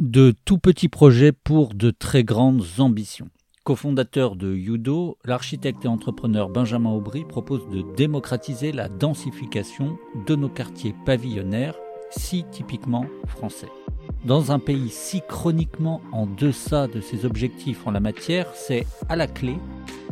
De tout petits projets pour de très grandes ambitions. Cofondateur de Yudo, l'architecte et entrepreneur Benjamin Aubry propose de démocratiser la densification de nos quartiers pavillonnaires, si typiquement français. Dans un pays si chroniquement en deçà de ses objectifs en la matière, c'est à la clé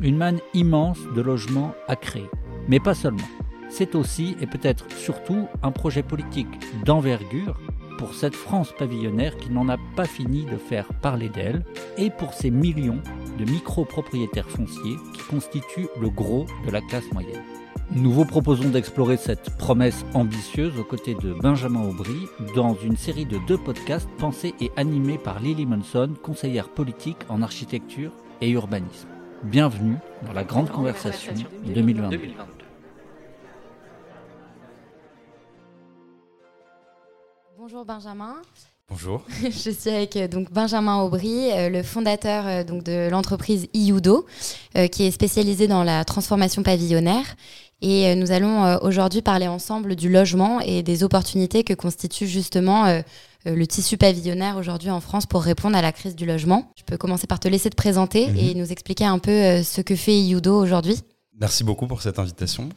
une manne immense de logements à créer. Mais pas seulement. C'est aussi et peut-être surtout un projet politique d'envergure pour cette France pavillonnaire qui n'en a pas fini de faire parler d'elle, et pour ces millions de micro-propriétaires fonciers qui constituent le gros de la classe moyenne. Nous vous proposons d'explorer cette promesse ambitieuse aux côtés de Benjamin Aubry dans une série de deux podcasts pensés et animés par Lily Munson, conseillère politique en architecture et urbanisme. Bienvenue dans la Grande Conversation 2022. Bonjour Benjamin. Bonjour. Je suis avec euh, donc Benjamin Aubry, euh, le fondateur euh, donc de l'entreprise Iudo, qui est spécialisée dans la transformation pavillonnaire. Et nous allons aujourd'hui parler ensemble du logement et des opportunités que constitue justement le tissu pavillonnaire aujourd'hui en France pour répondre à la crise du logement. Je peux commencer par te laisser te présenter mhm. et nous expliquer un peu ce que fait Iudo aujourd'hui. Merci beaucoup pour cette invitation.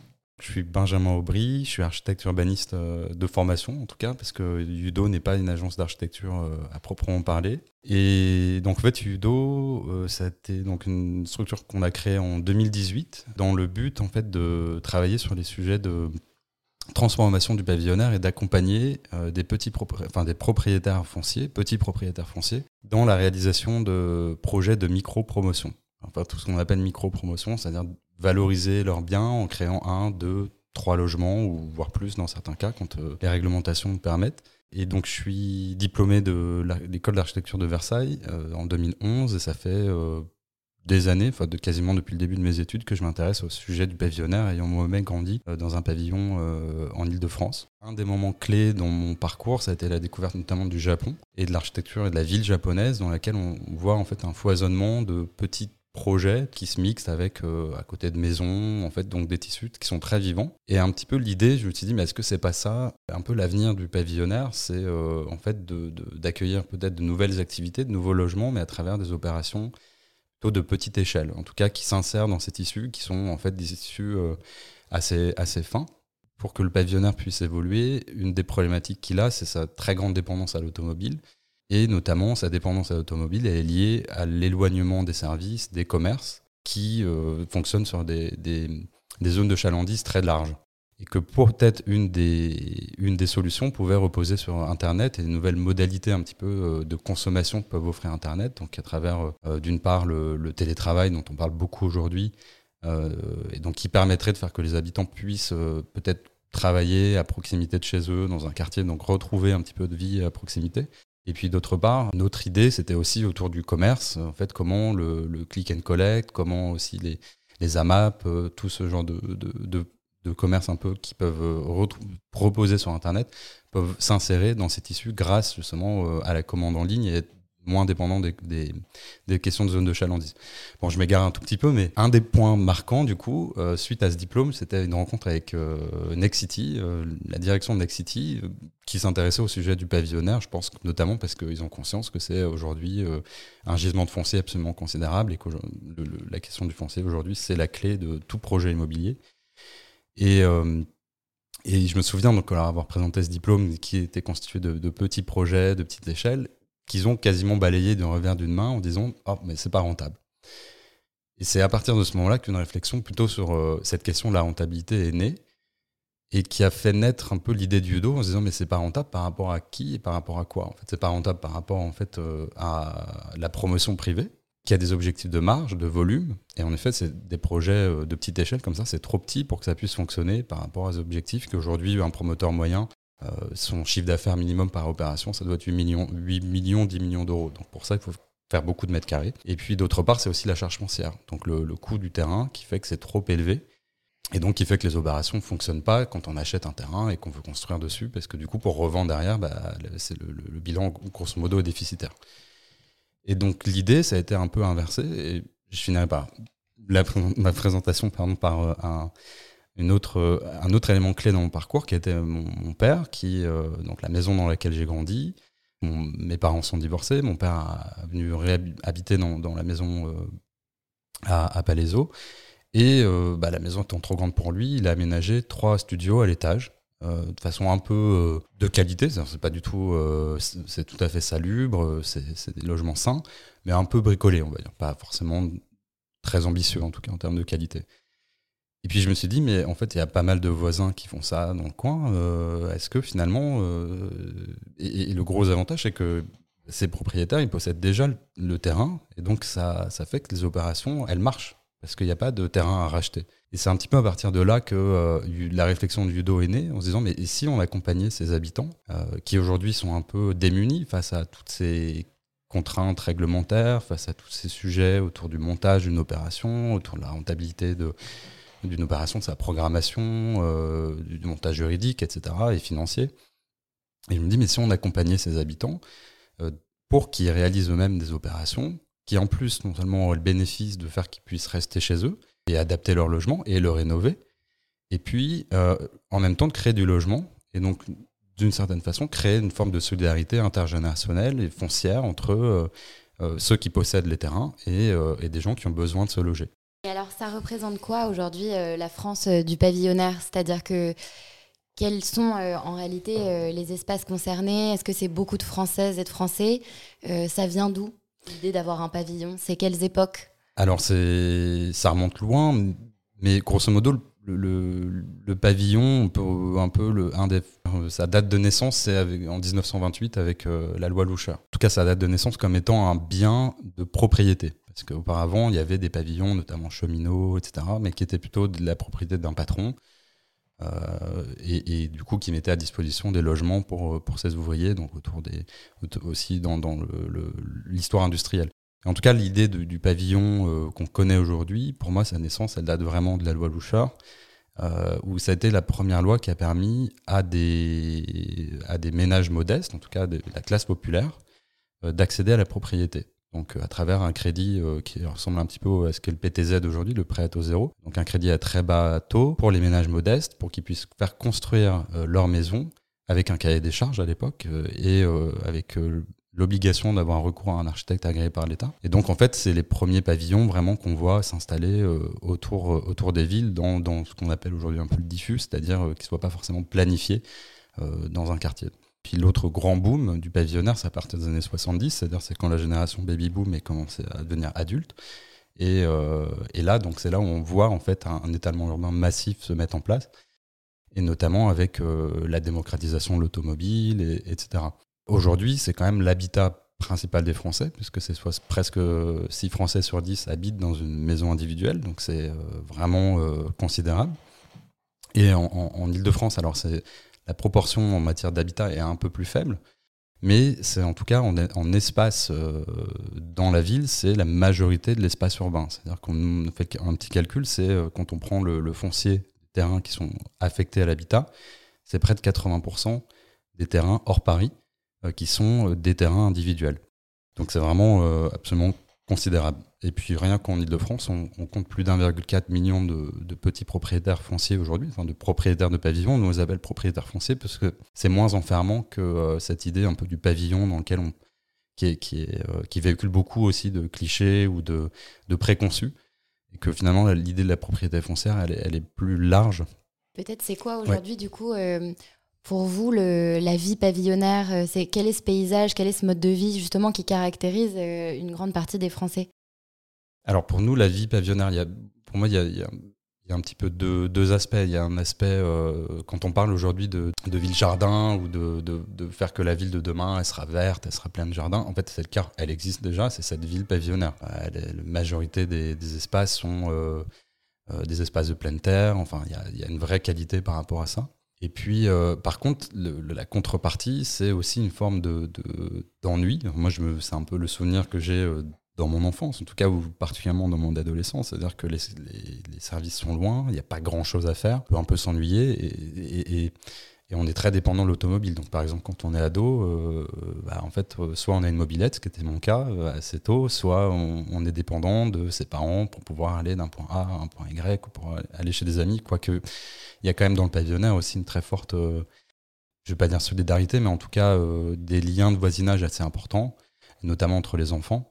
Je suis Benjamin Aubry, je suis architecte urbaniste euh, de formation en tout cas, parce que UDO n'est pas une agence d'architecture euh, à proprement parler. Et donc en fait UDO, euh, a été donc une structure qu'on a créée en 2018 dans le but en fait de travailler sur les sujets de transformation du pavillonnaire et d'accompagner des petits enfin des propriétaires fonciers, petits propriétaires fonciers, dans la réalisation de projets de micro-promotion. Enfin, tout ce qu'on appelle micro-promotion, c'est-à-dire valoriser leurs biens en créant un, deux, trois logements, ou voire plus dans certains cas, quand euh, les réglementations le permettent. Et donc, je suis diplômé de l'école d'architecture de Versailles euh, en 2011, et ça fait euh, des années, enfin de, quasiment depuis le début de mes études, que je m'intéresse au sujet du pavillonnaire, ayant moi-même grandi dans un pavillon en Ile-de-France. Un des moments clés dans mon parcours, ça a été la découverte notamment du Japon et de l'architecture et de la ville japonaise, dans laquelle on voit en fait un foisonnement de petites projets qui se mixent avec euh, à côté de maisons, en fait, donc des tissus qui sont très vivants. Et un petit peu l'idée, je me suis dit, mais est-ce que c'est pas ça un peu l'avenir du pavillonnaire C'est euh, en fait d'accueillir peut-être de nouvelles activités, de nouveaux logements, mais à travers des opérations plutôt de petite échelle, en tout cas qui s'insèrent dans ces tissus, qui sont en fait des tissus euh, assez, assez fins. Pour que le pavillonnaire puisse évoluer, une des problématiques qu'il a, c'est sa très grande dépendance à l'automobile. Et notamment, sa dépendance à l'automobile est liée à l'éloignement des services, des commerces, qui euh, fonctionnent sur des, des, zones de chalandise très larges. Et que peut-être une des, une des solutions pouvait reposer sur Internet et des nouvelles modalités un petit peu euh, de consommation que peuvent offrir Internet, donc à travers euh, d'une part le, télétravail dont on parle beaucoup aujourd'hui, et donc qui permettrait de faire que les habitants puissent peut-être travailler à proximité de chez eux, dans un quartier, donc retrouver un petit peu de vie à proximité. Et puis d'autre part, notre idée, c'était aussi autour du commerce, en fait, comment le, click and collect, comment aussi les, les AMAP, euh, tout ce genre de, de, de, commerce un peu qui peuvent euh, proposer sur Internet, peuvent s'insérer dans ces tissus grâce justement euh, à la commande en ligne et moins dépendant des, des, questions de zone de chalandise. Bon, je m'égare un tout petit peu, mais un des points marquants, du coup, euh, suite à ce diplôme, c'était une rencontre avec euh, Nexity, euh, la direction de Nexity, qui s'intéressait au sujet du pavillonnaire, je pense notamment parce qu'ils ont conscience que c'est aujourd'hui un gisement de foncier absolument considérable et que la question du foncier aujourd'hui, c'est la clé de tout projet immobilier. Et, et je me souviens donc avoir présenté ce diplôme qui était constitué de petits projets, de petites échelles, qu'ils ont quasiment balayé d'un revers d'une main en disant Oh, mais c'est pas rentable. Et c'est à partir de ce moment-là qu'une réflexion plutôt sur euh, cette question de la rentabilité est née et qui a fait naître un peu l'idée du judo en se disant mais c'est pas rentable par rapport à qui et par rapport à quoi en fait? C'est pas rentable par rapport en fait euh, à la promotion privée qui a des objectifs de marge, de volume. Et en effet c'est des projets euh, de petite échelle comme ça. C'est trop petit pour que ça puisse fonctionner par rapport aux objectifs qu'aujourd'hui un promoteur moyen son chiffre d'affaires minimum par opération, ça doit être 8 millions, 8 millions 10 millions d'euros. Donc pour ça, il faut faire beaucoup de mètres carrés. Et puis d'autre part, c'est aussi la charge foncière, donc le, coût du terrain qui fait que c'est trop élevé. Et donc, qui fait que les opérations ne fonctionnent pas quand on achète un terrain et qu'on veut construire dessus, parce que du coup, pour revendre derrière, bah, le, bilan, grosso modo, est déficitaire. Et donc, l'idée, ça a été un peu inversé, et je finirai par ma présentation pardon, par euh, un, une autre, un autre élément clé dans mon parcours qui était mon, père, qui, euh, donc la maison dans laquelle j'ai grandi, mes parents sont divorcés, mon père a venu habiter dans, dans, la maison euh, à, à Palaiso. Et bah, la maison étant trop grande pour lui, il a aménagé trois studios à l'étage. de façon un peu de qualité, c'est pas du tout, c'est tout à fait salubre, c'est des logements sains, mais un peu bricolés, on va dire, pas forcément très ambitieux en tout cas en termes de qualité. Et puis je me suis dit, mais en fait, il y a pas mal de voisins qui font ça dans le coin. Euh, est-ce que finalement. Euh, et, le gros avantage, c'est que ces propriétaires, ils possèdent déjà le, terrain. Et donc, ça, ça fait que les opérations, elles marchent. Parce qu'il n'y a pas de terrain à racheter. Et c'est un petit peu à partir de là que euh, la réflexion du Judo est née, en se disant, mais si on accompagnait ces habitants, qui aujourd'hui sont un peu démunis face à toutes ces contraintes réglementaires, face à tous ces sujets autour du montage d'une opération, autour de la rentabilité de, d'une opération, de sa programmation, euh, du montage juridique, etc., et financier. Et je me dis, mais si on accompagnait ces habitants euh, pour qu'ils réalisent eux-mêmes des opérations, qui en plus, non seulement auraient le bénéfice de faire qu'ils puissent rester chez eux et adapter leur logement et le rénover, et puis euh, en même temps de créer du logement, et donc d'une certaine façon créer une forme de solidarité intergénérationnelle et foncière entre ceux qui possèdent les terrains et, et des gens qui ont besoin de se loger. Et alors, ça représente quoi aujourd'hui euh, la France euh, du pavillonnaire? C'est-à-dire que quels sont euh, en réalité les espaces concernés? Est-ce que c'est beaucoup de Françaises et de Français? Ça vient d'où l'idée d'avoir un pavillon? C'est quelles époques? Alors, ça remonte loin, mais grosso modo, le, pavillon, un peu le, un sa date de naissance, c'est en 1928 avec la loi Loucher. En tout cas, sa date de naissance comme étant un bien de propriété. Parce qu'auparavant, il y avait des pavillons, notamment cheminots, etc., mais qui étaient plutôt de la propriété d'un patron. Euh, et, du coup qui mettait à disposition des logements pour, pour ses ouvriers, donc autour des, aussi dans, l'histoire industrielle. En tout cas, l'idée du pavillon euh, qu'on connaît aujourd'hui, pour moi, sa naissance, elle date vraiment de la loi Louchard, euh, où ça a été la première loi qui a permis à des, à des ménages modestes, en tout cas de la classe populaire, d'accéder à la propriété donc à travers un crédit euh, qui ressemble un petit peu à ce qu'est le PTZ aujourd'hui, le prêt à taux zéro. Donc un crédit à très bas taux pour les ménages modestes, pour qu'ils puissent faire construire euh, leur maison avec un cahier des charges à l'époque euh, et avec l'obligation d'avoir un recours à un architecte agréé par l'État. Et donc en fait, c'est les premiers pavillons vraiment qu'on voit s'installer autour, autour des villes dans, dans ce qu'on appelle aujourd'hui un peu le diffus, c'est-à-dire qu'ils ne soient pas forcément planifiés dans un quartier. Puis l'autre grand boom du pavillonnaire, c'est à partir des années 70, c'est-à-dire c'est quand la génération baby boom est commencé à devenir adulte. Et, euh, et là, donc c'est là où on voit en fait un, étalement urbain massif se mettre en place, et notamment avec euh, la démocratisation de l'automobile, et, etc. Aujourd'hui, c'est quand même l'habitat principal des Français, puisque c'est presque 6 Français sur 10 habitent dans une maison individuelle, donc c'est euh, vraiment considérable. Et en, en, en Ile-de-France, alors c'est la proportion en matière d'habitat est un peu plus faible, mais c'est en tout cas en, espace euh, dans la ville, c'est la majorité de l'espace urbain. C'est-à-dire qu'on fait un petit calcul, c'est euh, quand on prend le, foncier des terrains qui sont affectés à l'habitat, c'est près de 80% des terrains hors Paris euh, qui sont des terrains individuels. Donc c'est vraiment absolument considérable. Et puis rien qu'en Ile-de-France, on, compte plus d'1,4 million de, petits propriétaires fonciers aujourd'hui, enfin de propriétaires de pavillons. Nous les appelle propriétaires fonciers parce que c'est moins enfermant que euh, cette idée un peu du pavillon dans lequel on, qui, est, qui, est, euh, qui véhicule beaucoup aussi de clichés ou de, de préconçus. Et que finalement, l'idée de la propriété foncière, elle est, elle est plus large. Peut-être c'est quoi aujourd'hui, du coup, euh, pour vous, la vie pavillonnaire, c'est quel est ce paysage, quel est ce mode de vie justement qui caractérise une grande partie des Français? Alors pour nous, la vie pavillonnaire, pour moi, il y a, un petit peu deux, aspects. Il y a un aspect, euh, quand on parle aujourd'hui de, ville-jardin ou de, faire que la ville de demain, elle sera verte, elle sera pleine de jardins, en fait, c'est le cas. Elle existe déjà, c'est cette ville pavillonnaire. la majorité des, espaces sont euh, euh, des espaces de pleine terre. Enfin, il y, a, une vraie qualité par rapport à ça. Et puis, euh, par contre, la contrepartie, c'est aussi une forme d'ennui. De, Moi, c'est un peu le souvenir que j'ai dans mon enfance, en tout cas, ou particulièrement dans mon adolescence. C'est-à-dire que les, services sont loin, il n'y a pas grand-chose à faire, on peut un peu s'ennuyer et, et, on est très dépendant de l'automobile. Donc, par exemple, quand on est ado, euh, bah, en fait, euh, soit on a une mobilette, ce qui était mon cas euh, assez tôt, soit on, est dépendant de ses parents pour pouvoir aller d'un point A à un point Y ou pour aller chez des amis. Quoique, il y a quand même dans le pavillonnaire aussi une très forte je vais pas dire solidarité, mais en tout cas des liens de voisinage assez importants, notamment entre les enfants.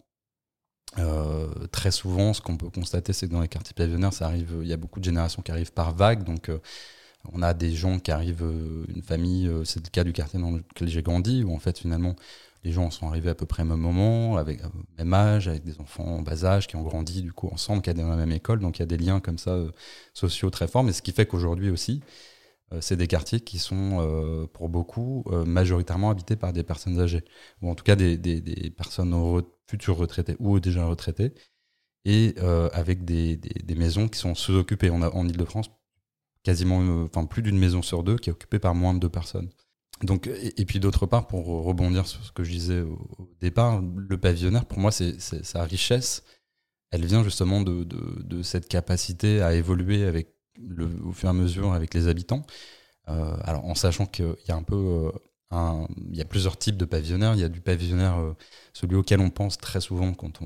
très souvent, ce qu'on peut constater, c'est que dans les quartiers pavillonnaires, il y a beaucoup de générations qui arrivent par vagues, donc on a des gens qui arrivent, une famille, c'est le cas du quartier dans lequel j'ai grandi, où en fait finalement les gens sont arrivés à peu près au même moment, avec le même âge, avec des enfants en bas âge qui ont grandi du coup ensemble, qui sont dans la même école. Donc il y a des liens comme ça euh, sociaux très forts. Mais ce qui fait qu'aujourd'hui aussi, euh, c'est des quartiers qui sont euh, pour beaucoup majoritairement habités par des personnes âgées, ou en tout cas des, personnes futures retraitées ou déjà retraitées, et avec des, maisons qui sont sous-occupées. En Ile-de-France quasiment, enfin plus d'une maison sur deux qui est occupée par moins de deux personnes. Donc, et, puis d'autre part, pour rebondir sur ce que je disais au, départ, le pavillonnaire, pour moi, c'est sa richesse. Elle vient justement de, cette capacité à évoluer avec le, au fur et à mesure avec les habitants. Euh, alors, en sachant qu'il y a un peu euh, il y a plusieurs types de pavillonnaires. Il y a du pavillonnaire, euh, celui auquel on pense très souvent quand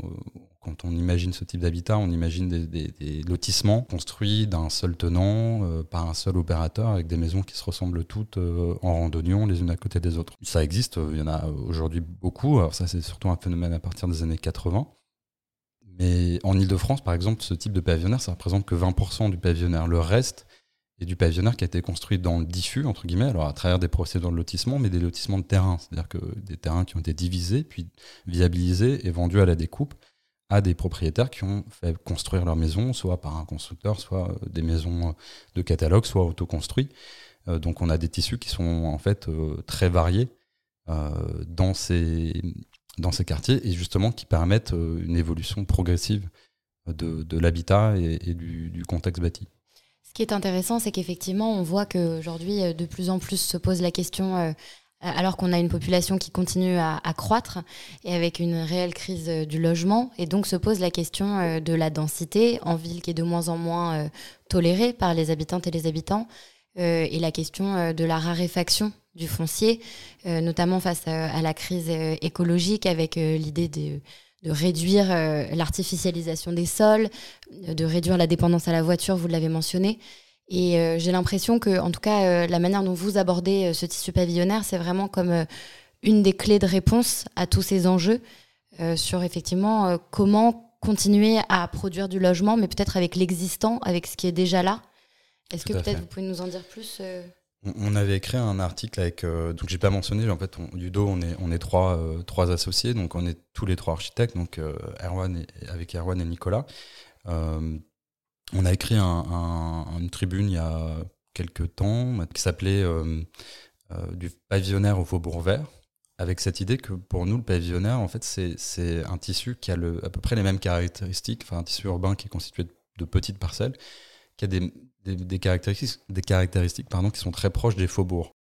on, imagine ce type d'habitat. On imagine des, lotissements construits d'un seul tenant, euh, par un seul opérateur, avec des maisons qui se ressemblent toutes euh, en randonnion, les unes à côté des autres. Ça existe, il y en a aujourd'hui beaucoup. Alors ça, c'est surtout un phénomène à partir des années 80. Mais en Ile-de-France, par exemple, ce type de pavillonnaire, ça représente que 20% du pavillonnaire. Le reste, et du pavillonnaire qui a été construit dans le diffus, entre guillemets, alors à travers des procédures de lotissement, mais des lotissements de terrain, c'est-à-dire que des terrains qui ont été divisés, puis viabilisés et vendus à la découpe à des propriétaires qui ont fait construire leur maison, soit par un constructeur, soit euh, des maisons euh, de catalogue, soit autoconstruits. Euh, donc on a des tissus qui sont en fait très variés dans, ces, quartiers et justement qui permettent une évolution progressive de, l'habitat et, du contexte bâti. Ce qui est intéressant, c'est qu'effectivement, on voit qu'aujourd'hui, euh, de plus en plus se pose la question, euh, alors qu'on a une population qui continue à, croître et avec une réelle crise euh, du logement, et donc se pose la question de la densité en ville qui est de moins en moins tolérée par les habitantes et les habitants, et la question de la raréfaction du foncier, notamment face à, la crise écologique avec l'idée de de réduire euh, l'artificialisation des sols, de réduire la dépendance à la voiture, vous l'avez mentionné. Et euh, j'ai l'impression que, en tout cas, euh, la manière dont vous abordez ce tissu pavillonnaire, c'est vraiment comme une des clés de réponse à tous ces enjeux sur effectivement comment continuer à produire du logement, mais peut-être avec l'existant, avec ce qui est déjà là. Est-ce que peut-être vous pouvez nous en dire plus on avait écrit un article avec, euh, donc j'ai pas mentionné, en fait, on, Ludo, on est, on est trois, euh, trois associés, donc on est tous les trois architectes, donc euh, Erwan avec Erwan et Nicolas. on a écrit une tribune il y a quelques temps qui s'appelait Du pavillonnaire au faubourg vert, avec cette idée que pour nous, le pavillonnaire, en fait, c'est un tissu qui a à peu près les mêmes caractéristiques, enfin un tissu urbain qui est constitué de petites parcelles, qui a des, des, caractéristiques, des caractéristiques pardon, qui sont très proches des faubourgs.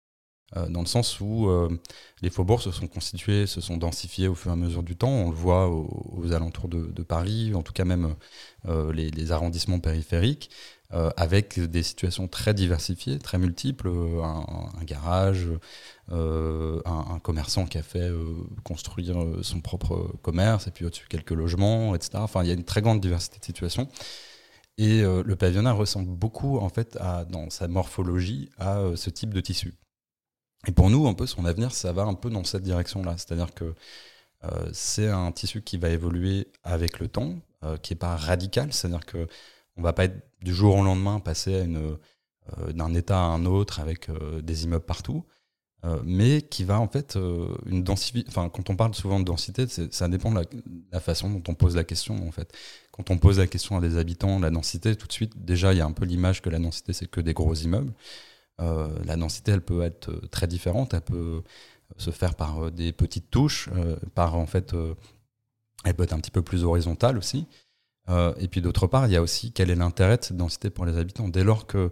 Euh, dans le sens où euh, les faubourgs se sont constitués, se sont densifiés au fur et à mesure du temps. On le voit aux, alentours de, Paris, en tout cas même euh, les, arrondissements périphériques, avec des situations très diversifiées, très multiples. Un, garage, un, commerçant qui a fait construire son propre commerce, et puis au-dessus quelques logements, etc. Enfin, il y a une très grande diversité de situations. Et euh, le pavillonnaire ressemble beaucoup, en fait, dans sa morphologie, à euh, ce type de tissu. Et pour nous, un peu, son avenir, ça va un peu dans cette direction-là. C'est-à-dire que euh, c'est un tissu qui va évoluer avec le temps, qui n'est pas radical. C'est-à-dire qu'on ne va pas être du jour au lendemain passer d'un état à un autre avec des immeubles partout. Mais qui va en fait une densité. Enfin, quand on parle souvent de densité, ça dépend de la, façon dont on pose la question en fait quand on pose la question à des habitants, la densité, tout de suite, déjà, il y a un peu l'image que la densité, c'est que des gros immeubles. Euh, la densité, elle peut être euh, très différente. Elle peut se faire par euh, des petites touches, par en fait, elle peut être un petit peu plus horizontale aussi. et puis d'autre part, il y a aussi quel est l'intérêt de cette densité pour les habitants. Dès lors que euh,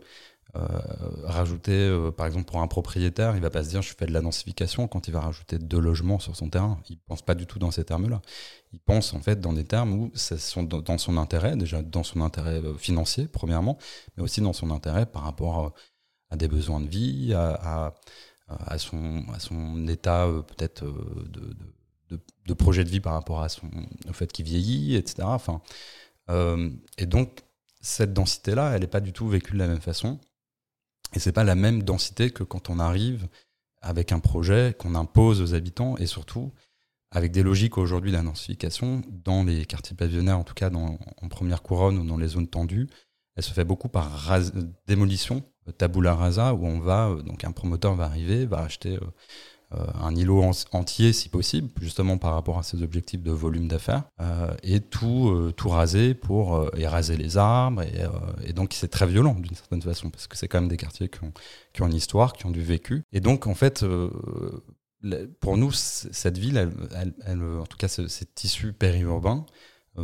rajouter, euh, par exemple, pour un propriétaire, il va pas se dire je fais de la densification quand il va rajouter deux logements sur son terrain. Il pense pas du tout dans ces termes-là. Il pense en fait dans des termes où c'est dans son intérêt, déjà dans son intérêt euh, financier, premièrement, mais aussi dans son intérêt par rapport à des besoins de vie, à, à, son, à son état peut-être de, de, de, projet de vie par rapport à son, au fait qu'il vieillit, etc. Enfin, et donc, cette densité-là, elle n'est pas du tout vécue de la même façon. Et c'est pas la même densité que quand on arrive avec un projet qu'on impose aux habitants et surtout avec des logiques aujourd'hui d'intensification dans les quartiers pavillonnaires, en tout cas dans, en première couronne ou dans les zones tendues. Elle se fait beaucoup par démolition, tabula rasa, où on va, donc un promoteur va arriver, va acheter euh, un îlot entier si possible, justement par rapport à ses objectifs de volume d'affaires, euh, et tout, euh, tout raser pour raser les arbres. Et, donc c'est très violent d'une certaine façon, parce que c'est quand même des quartiers qui ont, qui ont, une histoire, qui ont du vécu. Et donc en fait, pour nous, cette ville, en tout cas ces tissus périurbains,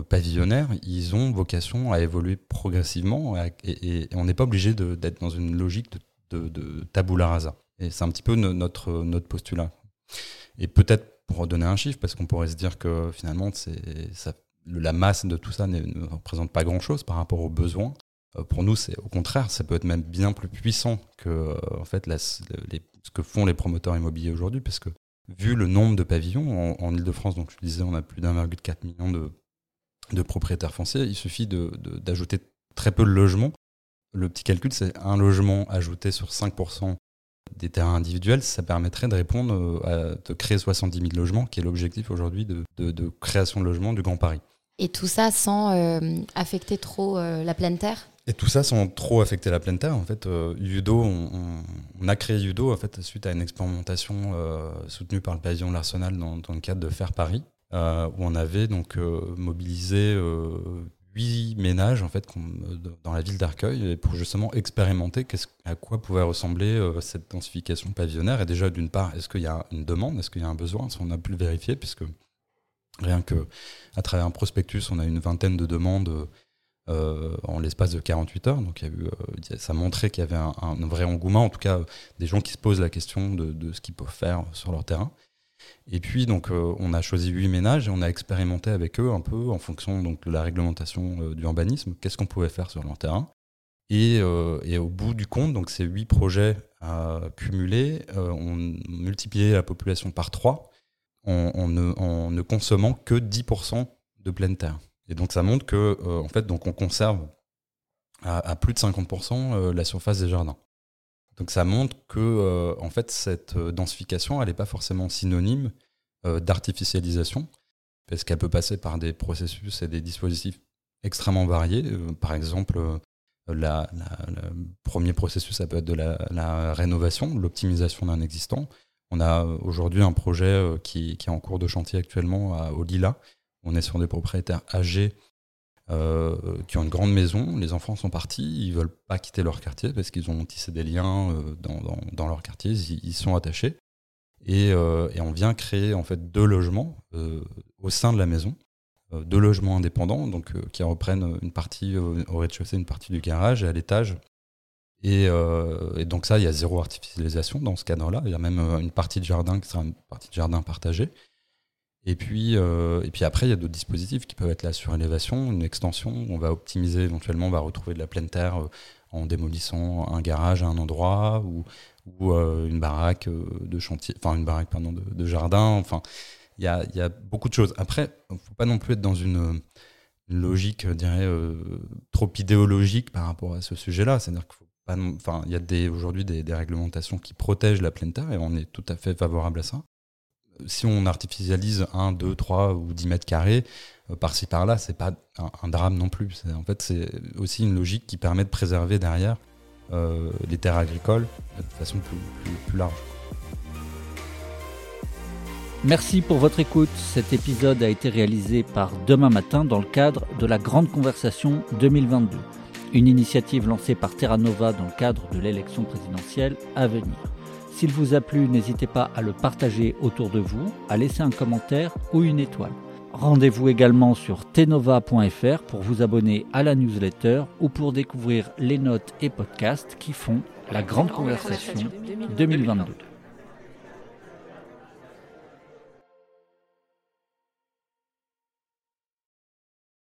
pavillonnaires, ils ont vocation à évoluer progressivement et, on n'est pas obligé d'être dans une logique de, de, de tabula rasa. Et c'est un petit peu notre, notre postulat. Et peut-être pour redonner un chiffre, parce qu'on pourrait se dire que finalement, ça, la masse de tout ça ne représente pas grand-chose par rapport aux besoins. Euh, pour nous, c'est au contraire, ça peut être même bien plus puissant que euh, en fait, ce que font les promoteurs immobiliers aujourd'hui, parce que vu le nombre de pavillons en, Ile-de-France, donc je disais, on a plus d'1,4 million de, de, propriétaires fonciers, il suffit d'ajouter de, très peu de logements. Le petit calcul, c'est un logement ajouté sur 5% des terrains individuels, ça permettrait de répondre, euh, à, de créer 70 000 logements, qui est l'objectif aujourd'hui de, création de logements du Grand Paris. Et tout ça sans euh, affecter trop euh, la pleine terre? Et tout ça sans trop affecter la pleine terre. En fait, Udo, on, a créé Udo en fait, suite à une expérimentation soutenue par le pavillon L'Arsenal dans, dans, le cadre de Faire Paris, où on avait donc mobilisé huit ménages en fait euh, dans la ville d'Arcueil pour justement expérimenter à quoi pouvait ressembler euh, cette densification pavillonnaire. Et déjà, d'une part, est-ce qu'il y a une demande, est-ce qu'il y a un besoin? On a pu le vérifier, puisque rien que à travers un prospectus, on a une vingtaine de demandes euh, en l'espace de 48 heures. Donc, a eu, ça montrait qu'il y avait un, vrai engouement, en tout cas, des gens qui se posent la question de ce qu'ils peuvent faire sur leur terrain. Et puis, donc, euh, on a choisi huit ménages et on a expérimenté avec eux un peu en fonction donc, de la réglementation euh, du urbanisme, qu'est-ce qu'on pouvait faire sur leur terrain? Et, euh, et, au bout du compte, donc ces huit projets cumulés, on multipliait la population par trois en, ne, consommant que 10% de pleine terre. Et donc, ça montre que, en fait, donc on conserve à, à plus de 50% la surface des jardins. Donc ça montre que euh, en fait cette euh, densification, elle n'est pas forcément synonyme euh, d'artificialisation, parce qu'elle peut passer par des processus et des dispositifs extrêmement variés. par exemple, le premier processus, ça peut être de la, rénovation, l'optimisation d'un existant. On a aujourd'hui un projet qui, est en cours de chantier actuellement à, au Lila. On est sur des propriétaires âgés euh, qui ont une grande maison. Les enfants sont partis, ils veulent pas quitter leur quartier parce qu'ils ont tissé des liens euh, dans, leur quartier, ils, sont attachés. Et, euh, et, on vient créer en fait deux logements au sein de la maison, deux logements indépendants, donc qui reprennent une partie au rez-de-chaussée, une partie du garage et à l'étage. Et, et, donc ça, il y a zéro artificialisation dans ce cadre-là. Il y a même une partie de jardin qui sera une partie de jardin partagée. Et puis, euh, et puis après, il y a d'autres dispositifs qui peuvent être la surélévation, une extension. On va optimiser éventuellement, on va retrouver de la pleine terre euh, en démolissant un garage à un endroit ou, euh, une baraque de chantier, enfin une baraque pardon, de, jardin. Enfin, il y a, beaucoup de choses. Après, il ne faut pas non plus être dans une, logique, je dirais, trop idéologique par rapport à ce sujet-là. C'est-à-dire qu'il faut pas, enfin, il y a aujourd'hui des réglementations qui protègent la pleine terre et on est tout à fait favorable à ça si on artificialise 1, 2, 3 ou 10 mètres carrés, euh, par-ci par-là, c'est pas un, drame non plus. En fait, c'est aussi une logique qui permet de préserver derrière euh, les terres agricoles de façon plus, large. Merci pour votre écoute. Cet épisode a été réalisé par Demain Matin dans le cadre de la Grande Conversation 2022, une initiative lancée par Terra Nova dans le cadre de l'élection présidentielle à venir. S'il vous a plu, n'hésitez pas à le partager autour de vous, à laisser un commentaire ou une étoile. Rendez-vous également sur tenova.fr pour vous abonner à la newsletter ou pour découvrir les notes et podcasts qui font la grande conversation 2022.